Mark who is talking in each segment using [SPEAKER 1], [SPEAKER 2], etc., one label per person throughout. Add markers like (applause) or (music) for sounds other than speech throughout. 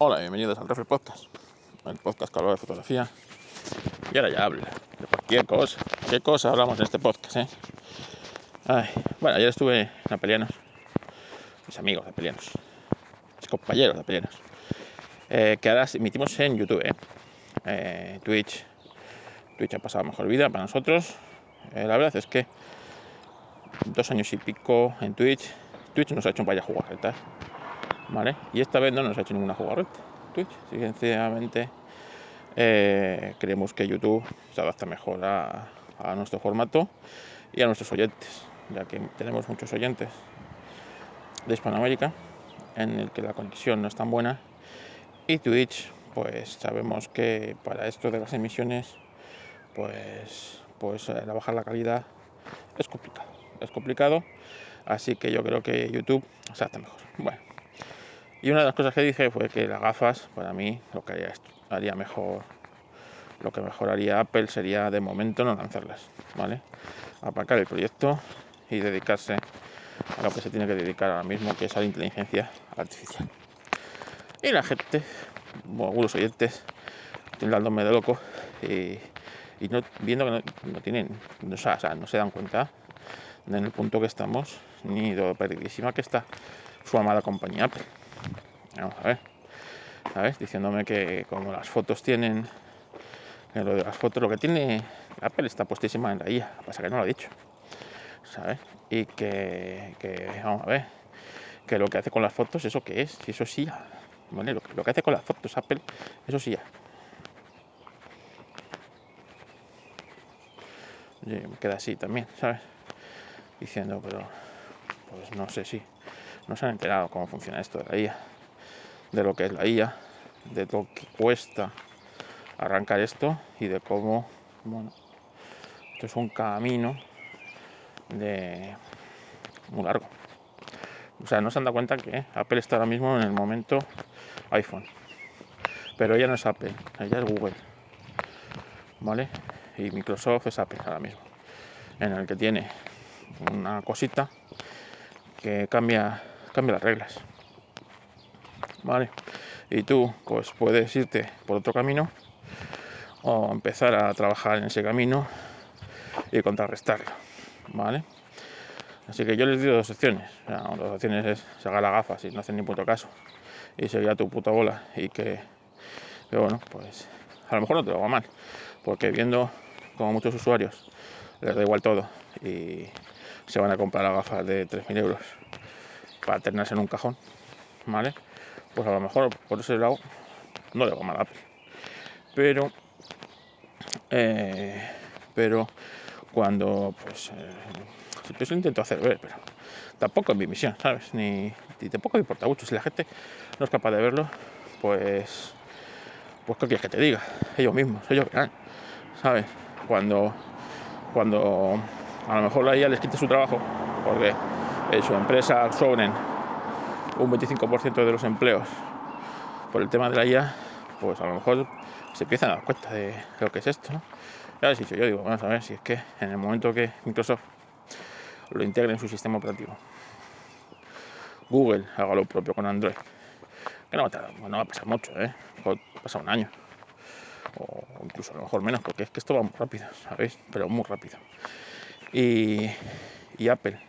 [SPEAKER 1] Hola, bienvenidos al Refre Podcast, el podcast que habla de fotografía. Y ahora ya hablo de cualquier cosa. ¿Qué cosa hablamos en este podcast, eh? bueno, ayer estuve en Apelianos, mis amigos de Apelianos, mis compañeros de Apelianos, eh, que ahora emitimos en YouTube, eh. eh. Twitch. Twitch ha pasado mejor vida para nosotros. Eh, la verdad es que dos años y pico en Twitch, Twitch nos ha hecho un vaya jugar, Y esta vez no nos ha hecho ninguna jugarreta Twitch, sinceramente eh, creemos que YouTube se adapta mejor a, nuestro formato y a nuestros oyentes, ya que tenemos muchos oyentes de Hispanoamérica en el que la conexión no es tan buena y Twitch pues sabemos que para esto de las emisiones pues pues eh, bajar la calidad es complicado es complicado así que yo creo que YouTube se adapta mejor. Bueno y una de las cosas que dije fue que las gafas, para mí, lo que haría, mejor, lo que mejoraría Apple sería de momento no lanzarlas, ¿vale? Aparcar el proyecto y dedicarse a lo que se tiene que dedicar ahora mismo, que es a la inteligencia artificial. Y la gente, algunos oyentes, dándome de loco y, no, viendo que no, tienen, o no se dan cuenta en el punto que estamos, ni lo perdidísima que está su amada compañía Apple. Vamos a ver. ¿Sabes? Diciéndome que como las fotos tienen. lo de las fotos, lo que tiene Apple está puestísima en la IA. Pasa que no lo ha dicho. ¿Sabes? Y que, vamos a ver. Que lo que hace con las fotos, ¿eso qué es? Si eso. ¿Vale? Lo, que hace con las fotos Apple, eso sí IA. Y me queda así también, ¿sabes? Diciendo, pero pues no sé si no se han enterado cómo funciona esto de la IA de lo que es la IA, de lo que cuesta arrancar esto y de cómo, bueno, esto es un camino de muy largo. O sea, no se han dado cuenta que Apple está ahora mismo en el momento iPhone. Pero ella no es Apple, ella es Google. ¿Vale? Y Microsoft es Apple ahora mismo. En el que tiene una cosita que cambia, cambia las reglas. Y tú, pues puedes irte por otro camino o empezar a trabajar en ese camino y contrarrestarlo, ¿vale? Así que yo les digo dos opciones. dos opciones es sacar las gafas y no hacer ni puto caso y seguir a tu puta bola y que, bueno, pues a lo mejor no te lo va mal, porque viendo como muchos usuarios les da igual todo y se van a comprar las gafas de 3.000 euros para tenerse en un cajón, ¿vale? Pues a lo mejor por ese lado no le va mal. Pero, eh, pero cuando, pues, eh, yo lo intento hacer ver, pero tampoco es mi misión, ¿sabes? Ni, tampoco me importa mucho. Si la gente no es capaz de verlo, pues, pues, ¿qué quieres que te diga? Ellos mismos, ellos verán, ¿sabes? Cuando, cuando a lo mejor la IA les quite su trabajo, porque en su empresa sobren un 25% de los empleos por el tema de la IA, pues a lo mejor se empiezan a dar cuenta de lo que es esto. ¿no? Ya les he yo digo, vamos a ver si es que en el momento que Microsoft lo integre en su sistema operativo, Google haga lo propio con Android, que no va a, pasar mucho, ¿eh? pasa un año, o incluso a lo mejor menos, porque es que esto va muy rápido, ¿sabéis? Pero muy rápido. Y Apple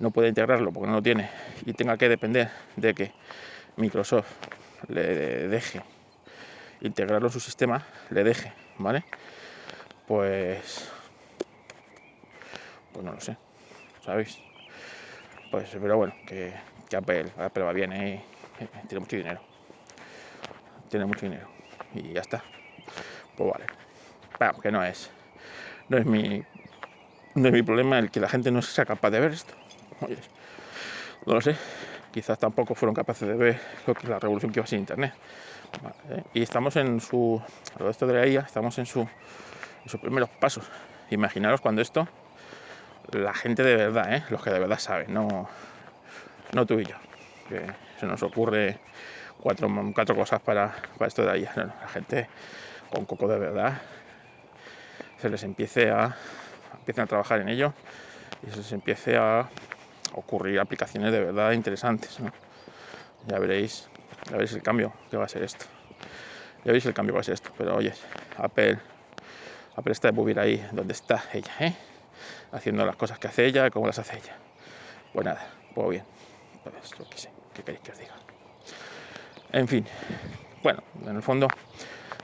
[SPEAKER 1] no puede integrarlo porque no lo tiene y tenga que depender de que Microsoft le deje integrarlo en su sistema, le deje, ¿vale? Pues, pues no lo sé, ¿sabéis? Pues, pero bueno, que, Apple, va bien, ¿eh? tiene mucho dinero, tiene mucho dinero y ya está. Pues vale, que no es, no es mi, no es mi problema el que la gente no sea capaz de ver esto. Oye, no lo sé, quizás tampoco fueron capaces de ver lo que la revolución que iba a ser Internet. Y estamos en su, lo esto de la IA, estamos en, su, sus primeros pasos. Imaginaros cuando esto, la gente de verdad, ¿eh? los que de verdad saben, no, no tú y yo, que se nos ocurre cuatro, cuatro cosas para, para esto de la IA. la gente con coco de verdad se les empiece a, empiecen a trabajar en ello y se les empiece a ocurrir aplicaciones de verdad interesantes. Ya veréis ya veis el cambio que va a ser esto. Ya veis el cambio que va a ser esto. Pero oye, Apple, Apple está de ir ahí donde está ella, ¿eh? Haciendo las cosas que hace ella, como las hace ella. Pues nada, pues bien. Pues lo que sé, ¿qué queréis que os diga? En fin, bueno, en el fondo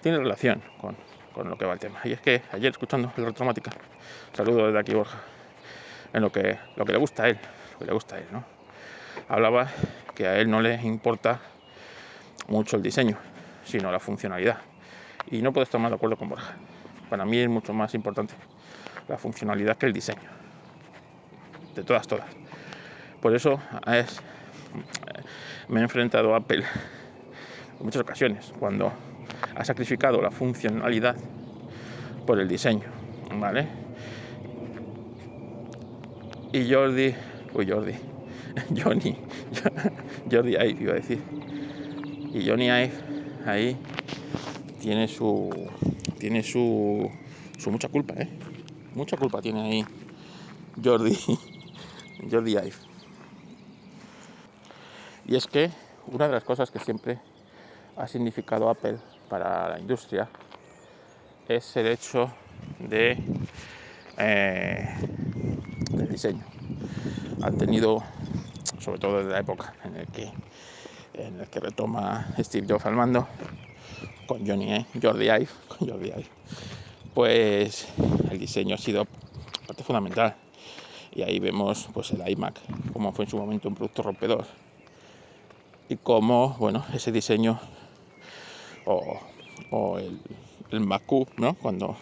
[SPEAKER 1] tiene relación con, con lo que va el tema. Y es que ayer escuchando el retromática, saludo desde aquí Borja, en lo que, lo que le gusta a él, le gusta a él, ¿no? Hablaba que a él no le importa mucho el diseño, sino la funcionalidad. Y no puedo estar más de acuerdo con Borja. Para mí es mucho más importante la funcionalidad que el diseño. De todas, todas. Por eso es, me he enfrentado a Apple en muchas ocasiones, cuando ha sacrificado la funcionalidad por el diseño, ¿vale? Y Jordi, uy Jordi, (laughs) Johnny, (laughs) Jordi Ive iba a decir, y Johnny Ive ahí tiene su, tiene su, su mucha culpa, ¿eh? Mucha culpa tiene ahí Jordi, (laughs) Jordi Ive. Y es que una de las cosas que siempre ha significado Apple para la industria es el hecho de eh, del diseño. Han tenido, sobre todo desde la época en el que en el que retoma Steve Jobs al mando con Johnny eh, Jordi Ive, (laughs) con Jordi Ive, pues el diseño ha sido parte fundamental. Y ahí vemos pues el iMac, como fue en su momento un producto rompedor. Y cómo, bueno, ese diseño o, o el, el ¿no? Cuando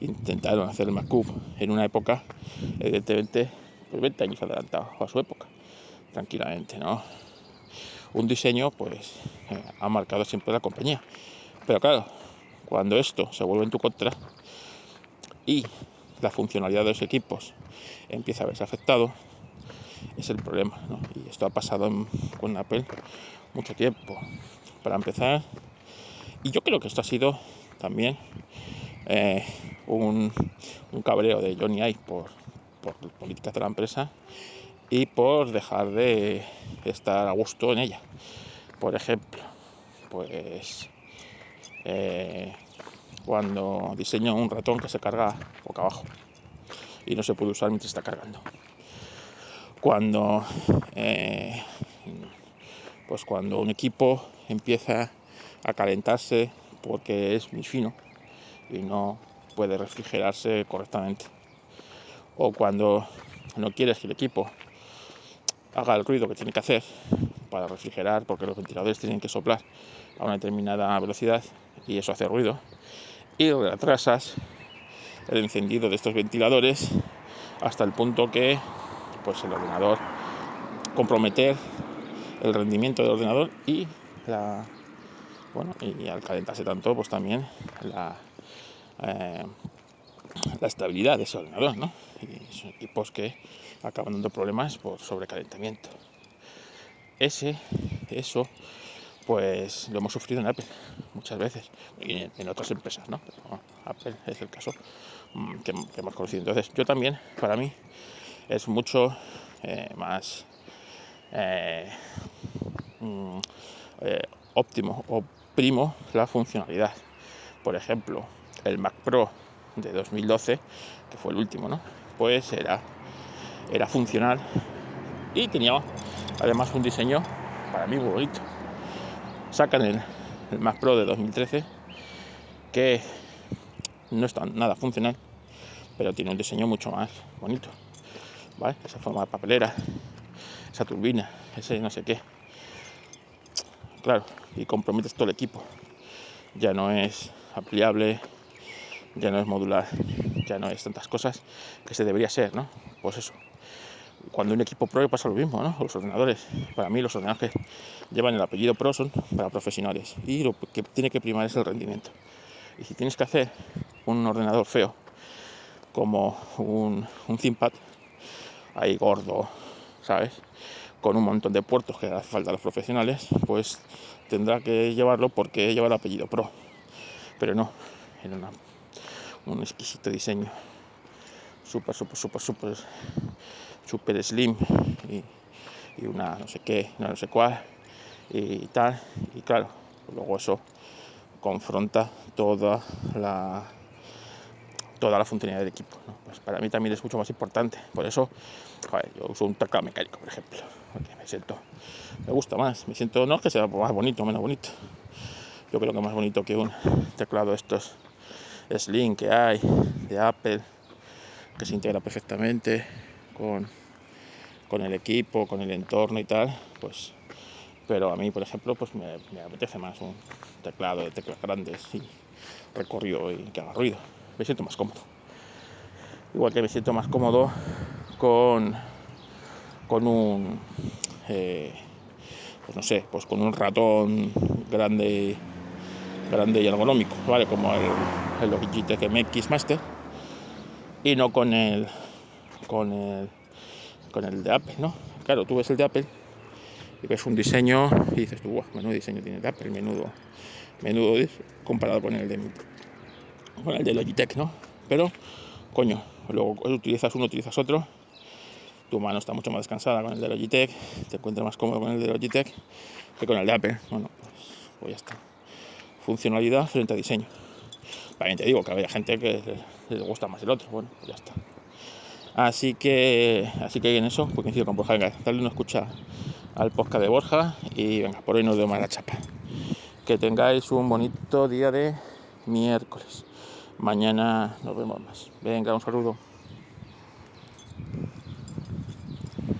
[SPEAKER 1] intentaron hacer el Macub en una época, evidentemente, pues 20 años adelantado a su época, tranquilamente, ¿no? Un diseño, pues, eh, ha marcado siempre la compañía. Pero claro, cuando esto se vuelve en tu contra y la funcionalidad de los equipos empieza a verse afectado, es el problema. Y esto ha pasado con Apple mucho tiempo. Para empezar, y yo creo que esto ha sido también eh, un, un, cabreo de Johnny Ive por, por políticas de la empresa y por dejar de estar a gusto en ella. Por ejemplo, pues eh, cuando diseño un ratón que se carga boca abajo y no se puede usar mientras está cargando. Cuando eh, pues cuando un equipo empieza a calentarse porque es muy fino y no puede refrigerarse correctamente. O cuando no quieres que el equipo haga el ruido que tiene que hacer para refrigerar porque los ventiladores tienen que soplar a una determinada velocidad y eso hace ruido y retrasas el encendido de estos ventiladores hasta el punto que pues el ordenador comprometer el rendimiento del ordenador y la bueno, y al calentarse tanto, pues también la, eh, la estabilidad de ese ordenador, ¿no? Y son equipos que acaban dando problemas por sobrecalentamiento. Ese, eso, pues lo hemos sufrido en Apple muchas veces y en, otras empresas, ¿no? Pero Apple es el caso mm, que, hemos conocido. Entonces, yo también, para mí, es mucho eh, más eh, mm, eh, óptimo o primo la funcionalidad. Por ejemplo, el Mac Pro de 2012, que fue el último, ¿no? Pues era, era funcional y tenía además un diseño para mí muy bonito. Sacan el, el Pro de 2013 que no está nada funcional, pero tiene un diseño mucho más bonito. ¿Vale? Esa forma de papelera, esa turbina, ese no sé qué claro, y comprometes todo el equipo. Ya no es ampliable, ya no es modular, ya no es tantas cosas que se debería ser, ¿no? Pues eso. Cuando un equipo pro pasa lo mismo, ¿no? Los ordenadores, para mí los ordenadores que llevan el apellido pro son para profesionales y lo que tiene que primar es el rendimiento. Y si tienes que hacer un ordenador feo, como un, un ThinkPad, ahí gordo, ¿sabes? con un montón de puertos que hace falta a los profesionales, pues tendrá que llevarlo porque lleva el apellido Pro. Pero no, era una, un exquisito diseño. Súper, súper, súper, súper, súper slim y, una no sé qué, no sé cuál. y tal. Y claro, luego eso confronta toda la toda la funcionalidad del equipo. Pues para mí también es mucho más importante. Por eso, yo uso un teclado mecánico, por ejemplo, porque me siento, me gusta más. Me siento, no es que sea más bonito menos bonito. Yo creo que más bonito que un teclado estos Slim que hay de Apple, que se integra perfectamente con, con el equipo, con el entorno y tal, pues pero a mí, por ejemplo, pues me, apetece más un teclado de teclas grandes y recorrido y que haga ruido me siento más cómodo. Igual que me siento más cómodo con, con un, eh, pues no sé, pues con un ratón grande, grande y ergonómico, ¿vale? Como el, el Logitech MX Master y no con el, con el, con el de Apple, ¿no? Claro, tú ves el de Apple y ves un diseño y dices tú, wow, menudo diseño tiene el de Apple, menudo, menudo comparado con el de con el de Logitech, ¿no? Pero, coño, luego utilizas uno, utilizas otro, tu mano está mucho más descansada con el de Logitech, te encuentras más cómodo con el de Logitech que con el de Apple. Bueno, pues, pues ya está. Funcionalidad frente a diseño. También te digo que había gente que les gusta más el otro, bueno, pues ya está. Así que, así que en eso, pues coincido con Borja. Venga, darle una escucha al podcast de Borja y venga, por hoy nos vemos la chapa. Que tengáis un bonito día de miércoles. Mañana nos vemos más. Venga, un saludo.